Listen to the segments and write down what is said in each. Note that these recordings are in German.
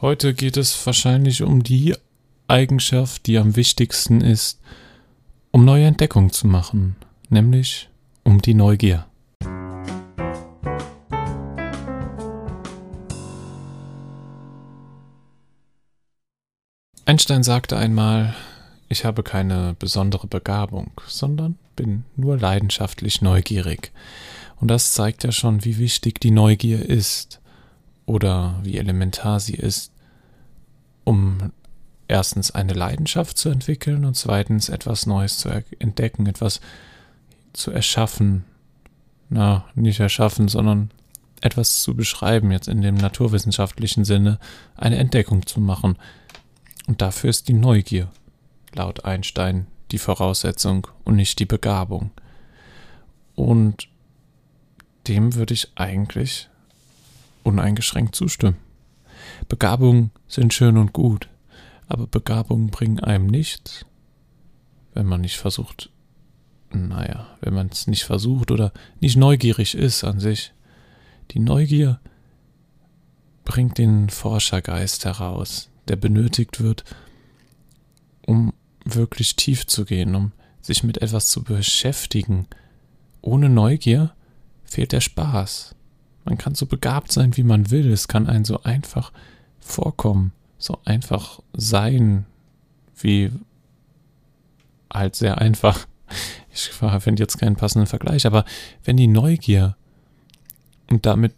Heute geht es wahrscheinlich um die Eigenschaft, die am wichtigsten ist, um neue Entdeckungen zu machen, nämlich um die Neugier. Einstein sagte einmal, ich habe keine besondere Begabung, sondern bin nur leidenschaftlich neugierig. Und das zeigt ja schon, wie wichtig die Neugier ist oder wie elementar sie ist, um erstens eine Leidenschaft zu entwickeln und zweitens etwas Neues zu entdecken, etwas zu erschaffen. Na, nicht erschaffen, sondern etwas zu beschreiben, jetzt in dem naturwissenschaftlichen Sinne, eine Entdeckung zu machen. Und dafür ist die Neugier, laut Einstein, die Voraussetzung und nicht die Begabung. Und dem würde ich eigentlich uneingeschränkt zustimmen. Begabungen sind schön und gut, aber Begabungen bringen einem nichts, wenn man nicht versucht, naja, wenn man es nicht versucht oder nicht neugierig ist an sich. Die Neugier bringt den Forschergeist heraus, der benötigt wird, um wirklich tief zu gehen, um sich mit etwas zu beschäftigen. Ohne Neugier fehlt der Spaß. Man kann so begabt sein, wie man will. Es kann einen so einfach vorkommen, so einfach sein, wie halt sehr einfach. Ich finde jetzt keinen passenden Vergleich, aber wenn die Neugier und damit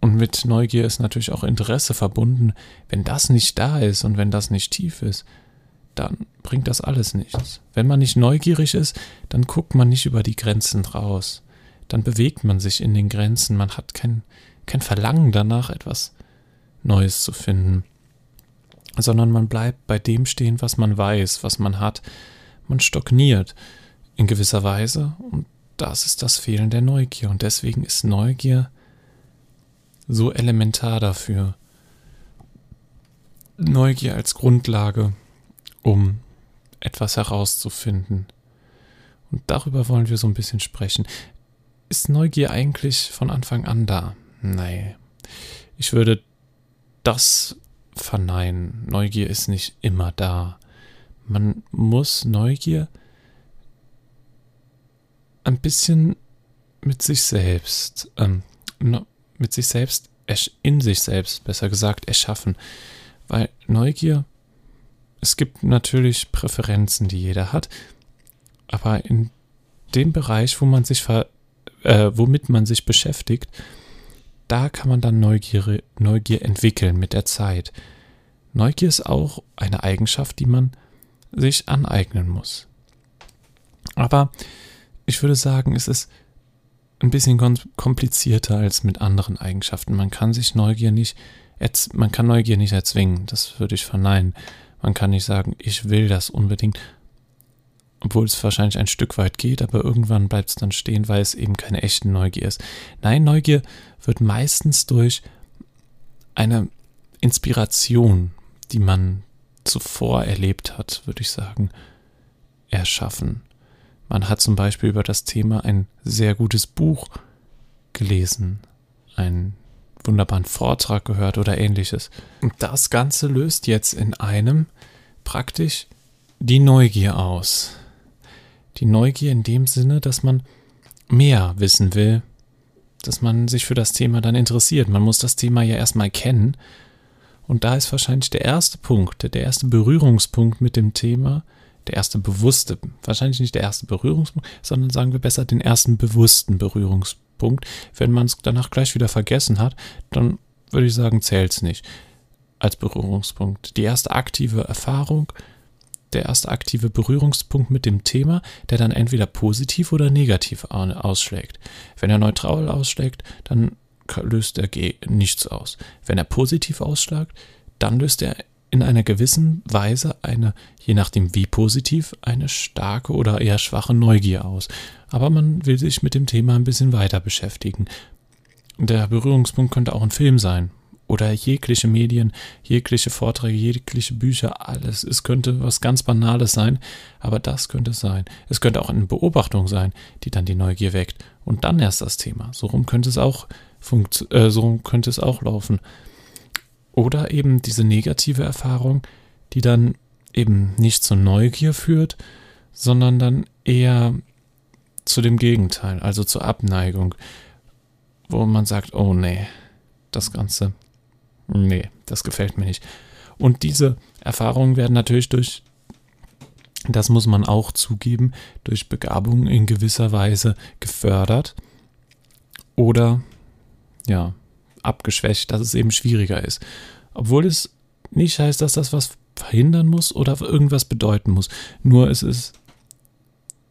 und mit Neugier ist natürlich auch Interesse verbunden, wenn das nicht da ist und wenn das nicht tief ist, dann bringt das alles nichts. Wenn man nicht neugierig ist, dann guckt man nicht über die Grenzen raus dann bewegt man sich in den Grenzen, man hat kein, kein Verlangen danach, etwas Neues zu finden, sondern man bleibt bei dem stehen, was man weiß, was man hat. Man stagniert in gewisser Weise und das ist das Fehlen der Neugier und deswegen ist Neugier so elementar dafür. Neugier als Grundlage, um etwas herauszufinden. Und darüber wollen wir so ein bisschen sprechen ist Neugier eigentlich von Anfang an da? Nein. Ich würde das verneinen. Neugier ist nicht immer da. Man muss Neugier ein bisschen mit sich selbst, ähm, mit sich selbst, in sich selbst, besser gesagt, erschaffen. Weil Neugier, es gibt natürlich Präferenzen, die jeder hat, aber in dem Bereich, wo man sich ver äh, womit man sich beschäftigt, da kann man dann Neugier, Neugier entwickeln mit der Zeit. Neugier ist auch eine Eigenschaft, die man sich aneignen muss. Aber ich würde sagen, es ist ein bisschen komplizierter als mit anderen Eigenschaften. Man kann sich Neugier nicht, man kann Neugier nicht erzwingen. Das würde ich verneinen. Man kann nicht sagen, ich will das unbedingt obwohl es wahrscheinlich ein Stück weit geht, aber irgendwann bleibt es dann stehen, weil es eben keine echte Neugier ist. Nein, Neugier wird meistens durch eine Inspiration, die man zuvor erlebt hat, würde ich sagen, erschaffen. Man hat zum Beispiel über das Thema ein sehr gutes Buch gelesen, einen wunderbaren Vortrag gehört oder ähnliches. Und das Ganze löst jetzt in einem praktisch die Neugier aus. Die Neugier in dem Sinne, dass man mehr wissen will, dass man sich für das Thema dann interessiert. Man muss das Thema ja erstmal kennen. Und da ist wahrscheinlich der erste Punkt, der erste Berührungspunkt mit dem Thema, der erste bewusste, wahrscheinlich nicht der erste Berührungspunkt, sondern sagen wir besser den ersten bewussten Berührungspunkt. Wenn man es danach gleich wieder vergessen hat, dann würde ich sagen, zählt es nicht als Berührungspunkt. Die erste aktive Erfahrung, der erste aktive Berührungspunkt mit dem Thema, der dann entweder positiv oder negativ ausschlägt. Wenn er neutral ausschlägt, dann löst er nichts aus. Wenn er positiv ausschlägt, dann löst er in einer gewissen Weise eine, je nachdem wie positiv, eine starke oder eher schwache Neugier aus. Aber man will sich mit dem Thema ein bisschen weiter beschäftigen. Der Berührungspunkt könnte auch ein Film sein oder jegliche Medien, jegliche Vorträge, jegliche Bücher, alles. Es könnte was ganz Banales sein, aber das könnte es sein. Es könnte auch eine Beobachtung sein, die dann die Neugier weckt und dann erst das Thema. So rum könnte es auch funkt, äh, so rum könnte es auch laufen. Oder eben diese negative Erfahrung, die dann eben nicht zur Neugier führt, sondern dann eher zu dem Gegenteil, also zur Abneigung, wo man sagt, oh nee, das Ganze, nee, das gefällt mir nicht. Und diese Erfahrungen werden natürlich durch, das muss man auch zugeben, durch Begabung in gewisser Weise gefördert oder, ja, abgeschwächt, dass es eben schwieriger ist. Obwohl es nicht heißt, dass das was verhindern muss oder irgendwas bedeuten muss. Nur es ist,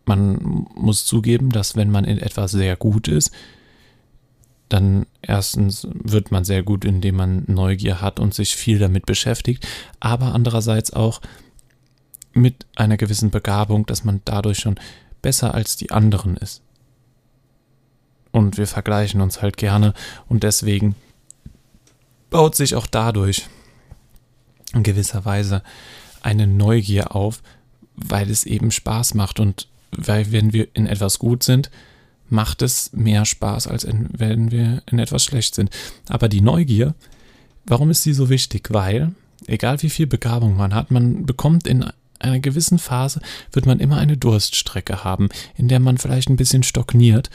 man muss zugeben, dass wenn man in etwas sehr gut ist, dann erstens wird man sehr gut, indem man Neugier hat und sich viel damit beschäftigt, aber andererseits auch mit einer gewissen Begabung, dass man dadurch schon besser als die anderen ist. Und wir vergleichen uns halt gerne und deswegen baut sich auch dadurch in gewisser Weise eine Neugier auf, weil es eben Spaß macht und weil wenn wir in etwas gut sind, macht es mehr Spaß, als wenn wir in etwas schlecht sind. Aber die Neugier, warum ist sie so wichtig? Weil, egal wie viel Begabung man hat, man bekommt in einer gewissen Phase, wird man immer eine Durststrecke haben, in der man vielleicht ein bisschen stagniert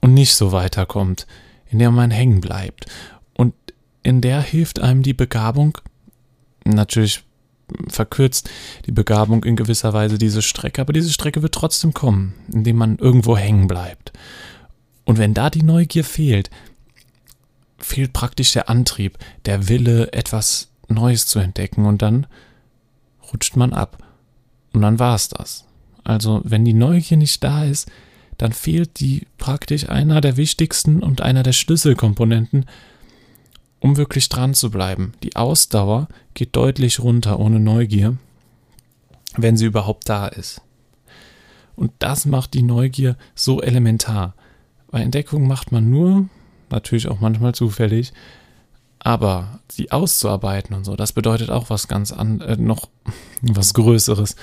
und nicht so weiterkommt, in der man hängen bleibt. Und in der hilft einem die Begabung, natürlich verkürzt die Begabung in gewisser Weise diese Strecke, aber diese Strecke wird trotzdem kommen, indem man irgendwo hängen bleibt. Und wenn da die Neugier fehlt, fehlt praktisch der Antrieb, der Wille, etwas Neues zu entdecken und dann rutscht man ab. Und dann war es das. Also, wenn die Neugier nicht da ist, dann fehlt die praktisch einer der wichtigsten und einer der Schlüsselkomponenten um wirklich dran zu bleiben. Die Ausdauer geht deutlich runter ohne Neugier, wenn sie überhaupt da ist. Und das macht die Neugier so elementar. Weil Entdeckung macht man nur, natürlich auch manchmal zufällig, aber sie auszuarbeiten und so, das bedeutet auch was ganz an, äh, noch was Größeres.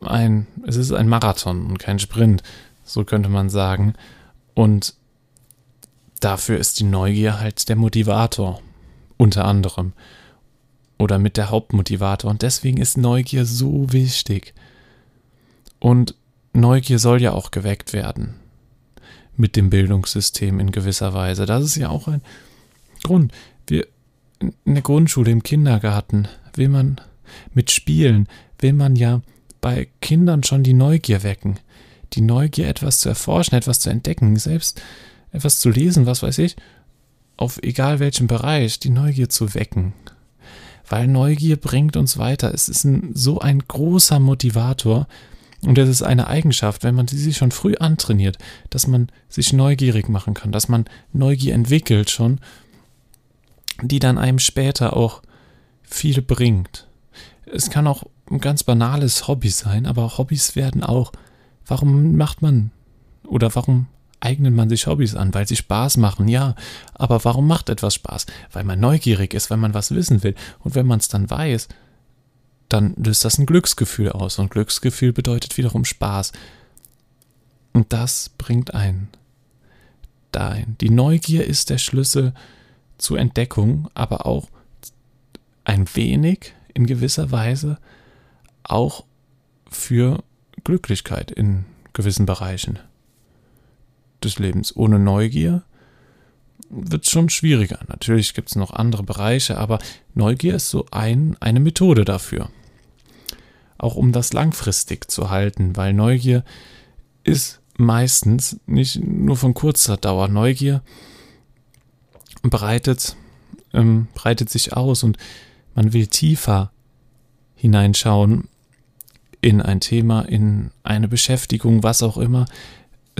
Ein, es ist ein Marathon und kein Sprint, so könnte man sagen. Und dafür ist die Neugier halt der Motivator, unter anderem. Oder mit der Hauptmotivator. Und deswegen ist Neugier so wichtig. Und Neugier soll ja auch geweckt werden. Mit dem Bildungssystem in gewisser Weise. Das ist ja auch ein Grund. Wir in der Grundschule, im Kindergarten, will man mit Spielen, will man ja bei Kindern schon die Neugier wecken. Die Neugier, etwas zu erforschen, etwas zu entdecken. Selbst etwas zu lesen, was weiß ich, auf egal welchem Bereich, die Neugier zu wecken. Weil Neugier bringt uns weiter. Es ist ein, so ein großer Motivator und es ist eine Eigenschaft, wenn man sie sich schon früh antrainiert, dass man sich neugierig machen kann, dass man Neugier entwickelt schon, die dann einem später auch viel bringt. Es kann auch ein ganz banales Hobby sein, aber Hobbys werden auch, warum macht man oder warum eignet man sich Hobbys an, weil sie Spaß machen, ja. Aber warum macht etwas Spaß? Weil man neugierig ist, weil man was wissen will. Und wenn man es dann weiß, dann löst das ein Glücksgefühl aus. Und Glücksgefühl bedeutet wiederum Spaß. Und das bringt einen dahin. Die Neugier ist der Schlüssel zur Entdeckung, aber auch ein wenig in gewisser Weise auch für Glücklichkeit in gewissen Bereichen des Lebens. Ohne Neugier wird es schon schwieriger. Natürlich gibt es noch andere Bereiche, aber Neugier ist so ein, eine Methode dafür. Auch um das langfristig zu halten, weil Neugier ist meistens nicht nur von kurzer Dauer. Neugier breitet, ähm, breitet sich aus und man will tiefer hineinschauen in ein Thema, in eine Beschäftigung, was auch immer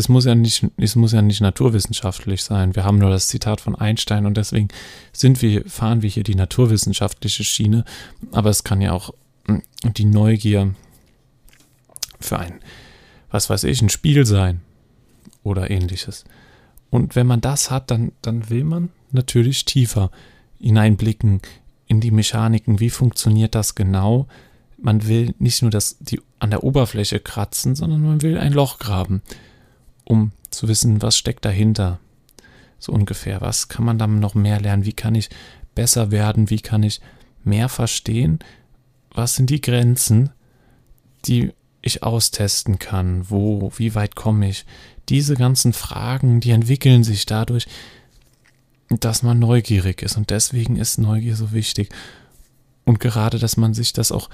es muss ja nicht, es muss ja nicht naturwissenschaftlich sein. Wir haben nur das Zitat von Einstein und deswegen sind wir, fahren wir hier die naturwissenschaftliche Schiene. Aber es kann ja auch hm, die Neugier für ein, was weiß ich, ein Spiel sein oder ähnliches. Und wenn man das hat, dann, dann will man natürlich tiefer hineinblicken in die Mechaniken. Wie funktioniert das genau? Man will nicht nur das, die, an der Oberfläche kratzen, sondern man will ein Loch graben um zu wissen, was steckt dahinter. So ungefähr. Was kann man dann noch mehr lernen? Wie kann ich besser werden? Wie kann ich mehr verstehen? Was sind die Grenzen, die ich austesten kann? Wo, wie weit komme ich? Diese ganzen Fragen, die entwickeln sich dadurch, dass man neugierig ist. Und deswegen ist Neugier so wichtig. Und gerade, dass man sich das auch,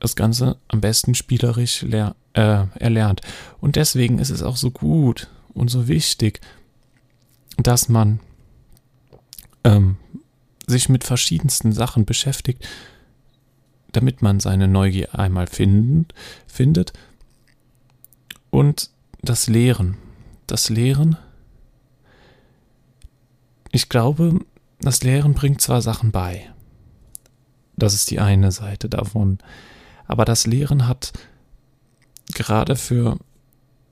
das Ganze am besten spielerisch äh, erlernt. Und deswegen ist es auch so gut und so wichtig, dass man ähm, sich mit verschiedensten Sachen beschäftigt, damit man seine Neugier einmal finden, findet. Und das Lehren. Das Lehren. Ich glaube, das Lehren bringt zwar Sachen bei. Das ist die eine Seite davon. Aber das Lehren hat gerade für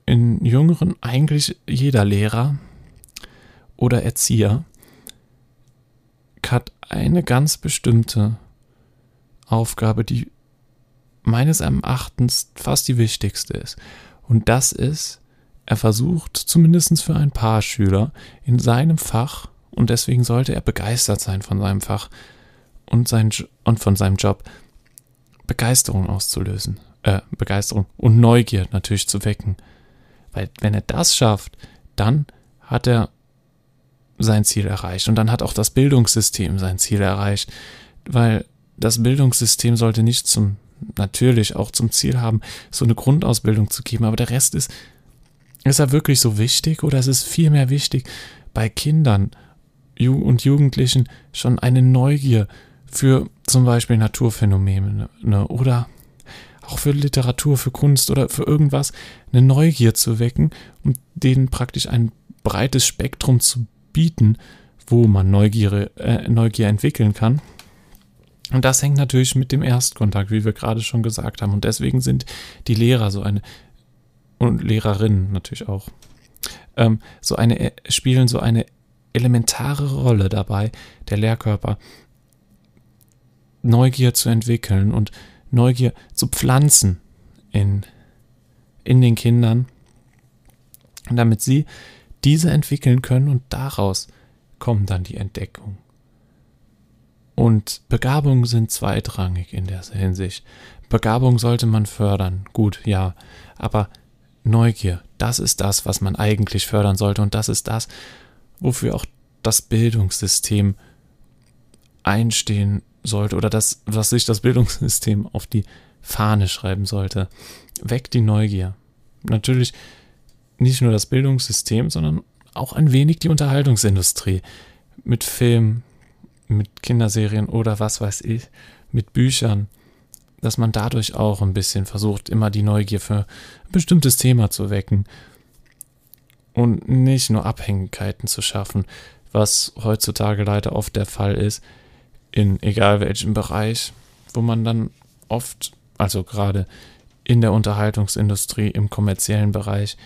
in Jüngeren eigentlich jeder Lehrer oder Erzieher hat eine ganz bestimmte Aufgabe, die meines Erachtens fast die wichtigste ist. Und das ist, er versucht zumindest für ein paar Schüler in seinem Fach, und deswegen sollte er begeistert sein von seinem Fach und, sein, und von seinem Job, Begeisterung auszulösen. Äh, Begeisterung und Neugier natürlich zu wecken. Weil wenn er das schafft, dann hat er sein Ziel erreicht. Und dann hat auch das Bildungssystem sein Ziel erreicht. Weil das Bildungssystem sollte nicht zum, natürlich auch zum Ziel haben, so eine Grundausbildung zu geben, aber der Rest ist, ist er wirklich so wichtig oder ist es vielmehr wichtig, bei Kindern und Jugendlichen schon eine Neugier für zum Beispiel Naturphänomene ne, oder auch für Literatur, für Kunst oder für irgendwas eine Neugier zu wecken und denen praktisch ein breites Spektrum zu bieten, wo man Neugier, äh, Neugier entwickeln kann. Und das hängt natürlich mit dem Erstkontakt, wie wir gerade schon gesagt haben. Und deswegen sind die Lehrer so eine, und Lehrerinnen natürlich auch, ähm, so eine, äh, spielen so eine elementare Rolle dabei, der Lehrkörper, Neugier zu entwickeln und Neugier zu pflanzen in, in den Kindern, damit sie diese entwickeln können und daraus kommt dann die Entdeckung. Und Begabungen sind zweitrangig in der Hinsicht. Begabung sollte man fördern, gut, ja, aber Neugier, das ist das, was man eigentlich fördern sollte und das ist das, wofür auch das Bildungssystem einstehen sollte oder das, was sich das Bildungssystem auf die Fahne schreiben sollte. Weckt die Neugier. Natürlich nicht nur das Bildungssystem, sondern auch ein wenig die Unterhaltungsindustrie. Mit Film, mit Kinderserien oder was weiß ich, mit Büchern, dass man dadurch auch ein bisschen versucht, immer die Neugier für ein bestimmtes Thema zu wecken und nicht nur Abhängigkeiten zu schaffen, was heutzutage leider oft der Fall ist, in egal welchem Bereich, wo man dann oft, also gerade in der Unterhaltungsindustrie, im kommerziellen Bereich,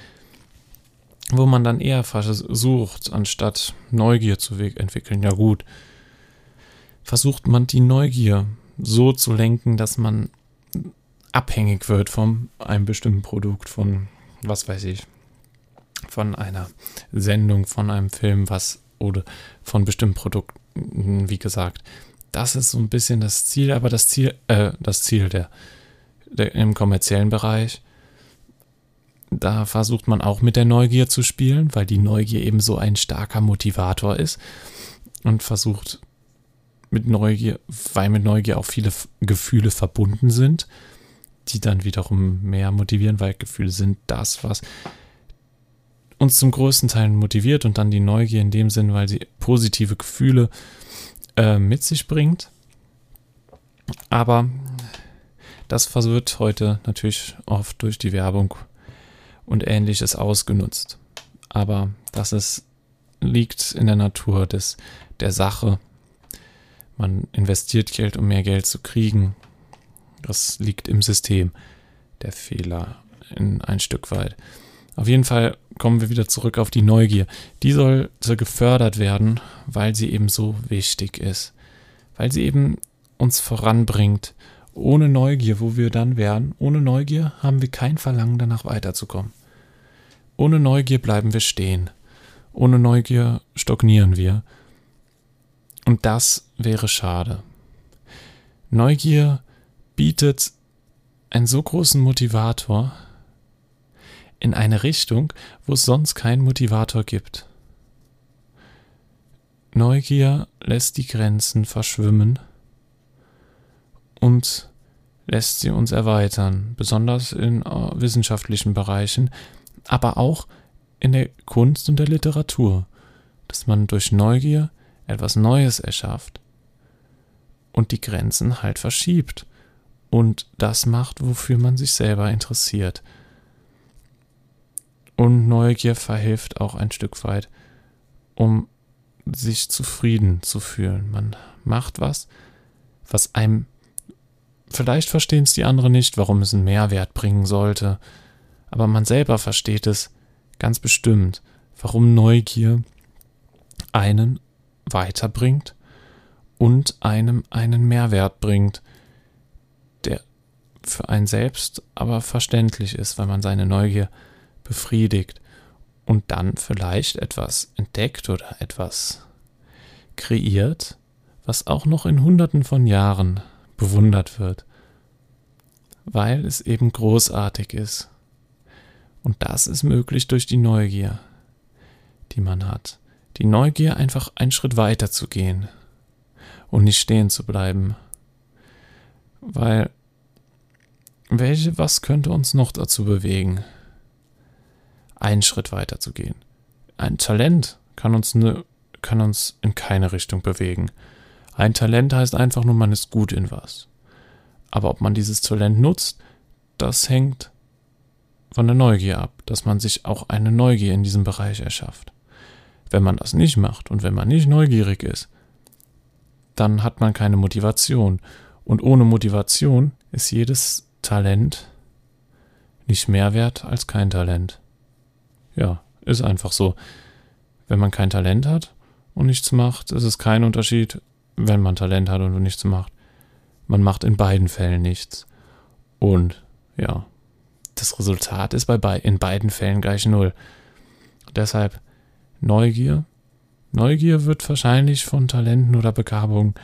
wo man dann eher versucht, anstatt Neugier zu entwickeln, ja gut, versucht man die Neugier so zu lenken, dass man abhängig wird von einem bestimmten Produkt, von was weiß ich, von einer Sendung, von einem Film, was oder von bestimmten Produkten, wie gesagt. Das ist so ein bisschen das Ziel, aber das Ziel, äh, das Ziel der, der im kommerziellen Bereich da versucht man auch mit der Neugier zu spielen, weil die Neugier eben so ein starker Motivator ist und versucht mit Neugier, weil mit Neugier auch viele Gefühle verbunden sind, die dann wiederum mehr motivieren, weil Gefühle sind das, was uns zum größten Teil motiviert und dann die Neugier in dem Sinn, weil sie positive Gefühle äh, mit sich bringt. Aber das wird heute natürlich oft durch die Werbung und ähnliches ausgenutzt. Aber das ist, liegt in der Natur des, der Sache. Man investiert Geld, um mehr Geld zu kriegen. Das liegt im System. Der Fehler in ein Stück weit. Auf jeden Fall kommen wir wieder zurück auf die Neugier. Die sollte gefördert werden, weil sie eben so wichtig ist. Weil sie eben uns voranbringt. Ohne Neugier, wo wir dann wären, ohne Neugier haben wir kein Verlangen danach weiterzukommen. Ohne Neugier bleiben wir stehen. Ohne Neugier stagnieren wir. Und das wäre schade. Neugier bietet einen so großen Motivator in eine Richtung, wo es sonst keinen Motivator gibt. Neugier lässt die Grenzen verschwimmen und lässt sie uns erweitern, besonders in äh, wissenschaftlichen Bereichen, aber auch in der Kunst und der Literatur, dass man durch Neugier etwas Neues erschafft und die Grenzen halt verschiebt und das macht, wofür man sich selber interessiert. Und Neugier verhilft auch ein Stück weit, um sich zufrieden zu fühlen. Man macht was, was einem, vielleicht verstehen es die anderen nicht, warum es einen Mehrwert bringen sollte, aber man selber versteht es ganz bestimmt, warum Neugier einen weiterbringt und einem einen Mehrwert bringt, der für einen selbst aber verständlich ist, weil man seine Neugier befriedigt und dann vielleicht etwas entdeckt oder etwas kreiert, was auch noch in Hunderten von Jahren bewundert wird, weil es eben großartig ist. Und das ist möglich durch die Neugier, die man hat. Die Neugier, einfach einen Schritt weiter zu gehen und nicht stehen zu bleiben. Weil, welche, was könnte uns noch dazu bewegen? Einen Schritt weiter zu gehen. Ein Talent kann uns, ne, kann uns in keine Richtung bewegen. Ein Talent heißt einfach nur, man ist gut in was. Aber ob man dieses Talent nutzt, das hängt von der Neugier ab, dass man sich auch eine Neugier in diesem Bereich erschafft. Wenn man das nicht macht und wenn man nicht neugierig ist, dann hat man keine Motivation. Und ohne Motivation ist jedes Talent nicht mehr wert als kein Talent. Ja, ist einfach so. Wenn man kein Talent hat und nichts macht, ist es kein Unterschied, wenn man Talent hat und nichts macht. Man macht in beiden Fällen nichts. Und ja, das Resultat ist bei be in beiden Fällen gleich null. Deshalb Neugier. Neugier wird wahrscheinlich von Talenten oder Begabung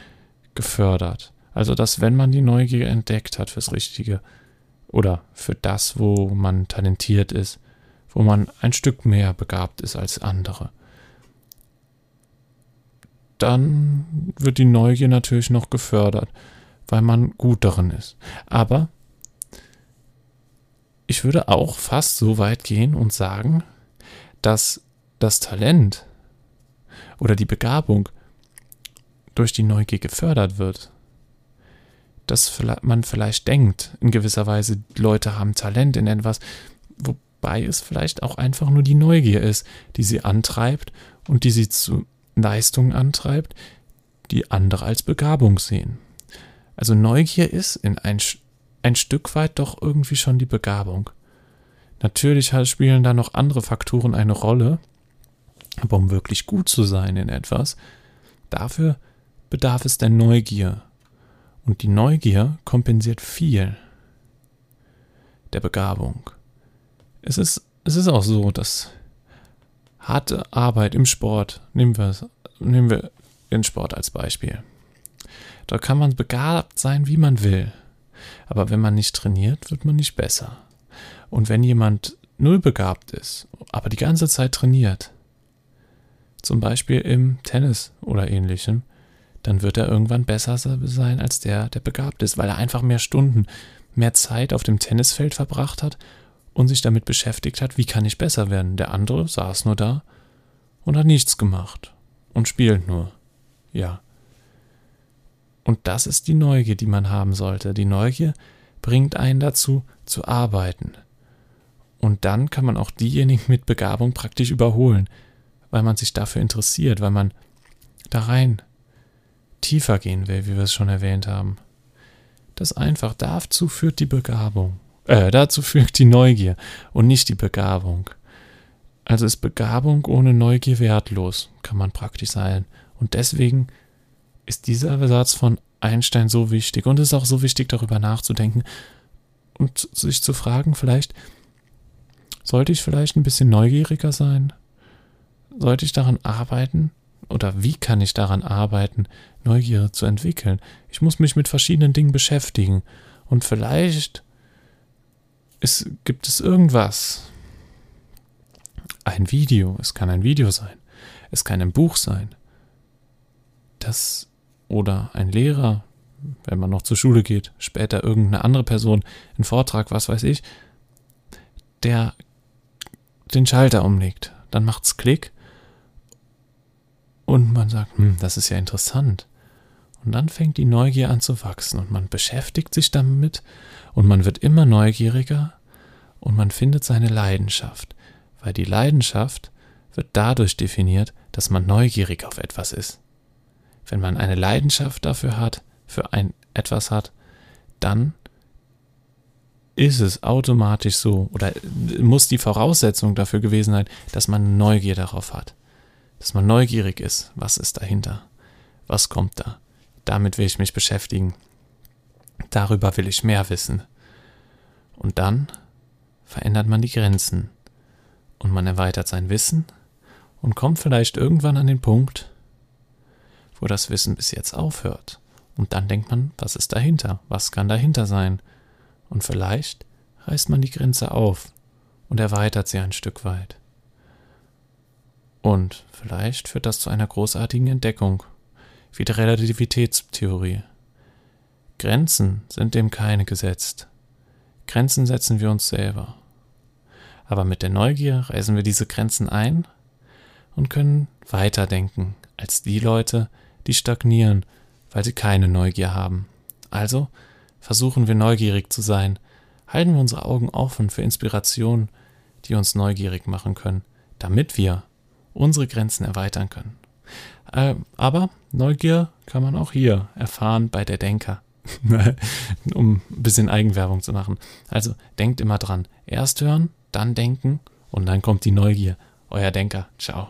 gefördert. Also, dass wenn man die Neugier entdeckt hat fürs Richtige oder für das, wo man talentiert ist, wo man ein Stück mehr begabt ist als andere. Dann wird die Neugier natürlich noch gefördert, weil man gut darin ist. Aber ich würde auch fast so weit gehen und sagen, dass das Talent oder die Begabung durch die Neugier gefördert wird. Dass man vielleicht denkt, in gewisser Weise, Leute haben Talent in etwas, wo, wobei es vielleicht auch einfach nur die Neugier ist, die sie antreibt und die sie zu Leistungen antreibt, die andere als Begabung sehen. Also Neugier ist in ein, ein Stück weit doch irgendwie schon die Begabung. Natürlich spielen da noch andere Faktoren eine Rolle, aber um wirklich gut zu sein in etwas, dafür bedarf es der Neugier. Und die Neugier kompensiert viel der Begabung es ist, es ist auch so, dass harte Arbeit im Sport, nehmen wir, nehmen wir den Sport als Beispiel. Da kann man begabt sein, wie man will. Aber wenn man nicht trainiert, wird man nicht besser. Und wenn jemand null begabt ist, aber die ganze Zeit trainiert, zum Beispiel im Tennis oder ähnlichem, dann wird er irgendwann besser sein als der, der begabt ist, weil er einfach mehr Stunden, mehr Zeit auf dem Tennisfeld verbracht hat und sich damit beschäftigt hat, wie kann ich besser werden. Der andere saß nur da und hat nichts gemacht und spielt nur. Ja. Und das ist die Neugier, die man haben sollte. Die Neugier bringt einen dazu, zu arbeiten. Und dann kann man auch diejenigen mit Begabung praktisch überholen, weil man sich dafür interessiert, weil man da rein tiefer gehen will, wie wir es schon erwähnt haben. Das einfach dazu führt die Begabung. Äh, dazu führt die Neugier und nicht die Begabung. Also ist Begabung ohne Neugier wertlos, kann man praktisch sagen. Und deswegen ist dieser Satz von Einstein so wichtig. Und es ist auch so wichtig, darüber nachzudenken und sich zu fragen, vielleicht, sollte ich vielleicht ein bisschen neugieriger sein? Sollte ich daran arbeiten? oder wie kann ich daran arbeiten, Neugier zu entwickeln? Ich muss mich mit verschiedenen Dingen beschäftigen und vielleicht ist, gibt es irgendwas. Ein Video, es kann ein Video sein, es kann ein Buch sein. Das oder ein Lehrer, wenn man noch zur Schule geht, später irgendeine andere Person, ein Vortrag, was weiß ich, der den Schalter umlegt. Dann macht's Klick und man sagt, hm, das ist ja interessant. Und dann fängt die Neugier an zu wachsen und man beschäftigt sich damit und man wird immer neugieriger und man findet seine Leidenschaft, weil die Leidenschaft wird dadurch definiert, dass man neugierig auf etwas ist. Wenn man eine Leidenschaft dafür hat, für ein etwas hat, dann ist es automatisch so oder muss die Voraussetzung dafür gewesen sein, dass man Neugier darauf hat. Dass man neugierig ist, was ist dahinter? Was kommt da? Damit will ich mich beschäftigen. Darüber will ich mehr wissen. Und dann verändert man die Grenzen und man erweitert sein Wissen und kommt vielleicht irgendwann an den Punkt, wo das Wissen bis jetzt aufhört. Und dann denkt man, was ist dahinter? Was kann dahinter sein? Und vielleicht reißt man die Grenze auf und erweitert sie ein Stück weit. Und vielleicht führt das zu einer großartigen Entdeckung, wie der Relativitätstheorie. Grenzen sind dem keine gesetzt. Grenzen setzen wir uns selber. Aber mit der Neugier reißen wir diese Grenzen ein und können weiterdenken als die Leute, die stagnieren, weil sie keine Neugier haben. Also versuchen wir neugierig zu sein halten wir unsere Augen offen für Inspirationen, die uns neugierig machen können, damit wir unsere Grenzen erweitern können. Äh, aber Neugier kann man auch hier erfahren bei der Denker, um ein bisschen Eigenwerbung zu machen. Also denkt immer dran, erst hören, dann denken und dann kommt die Neugier. Euer Denker. Ciao.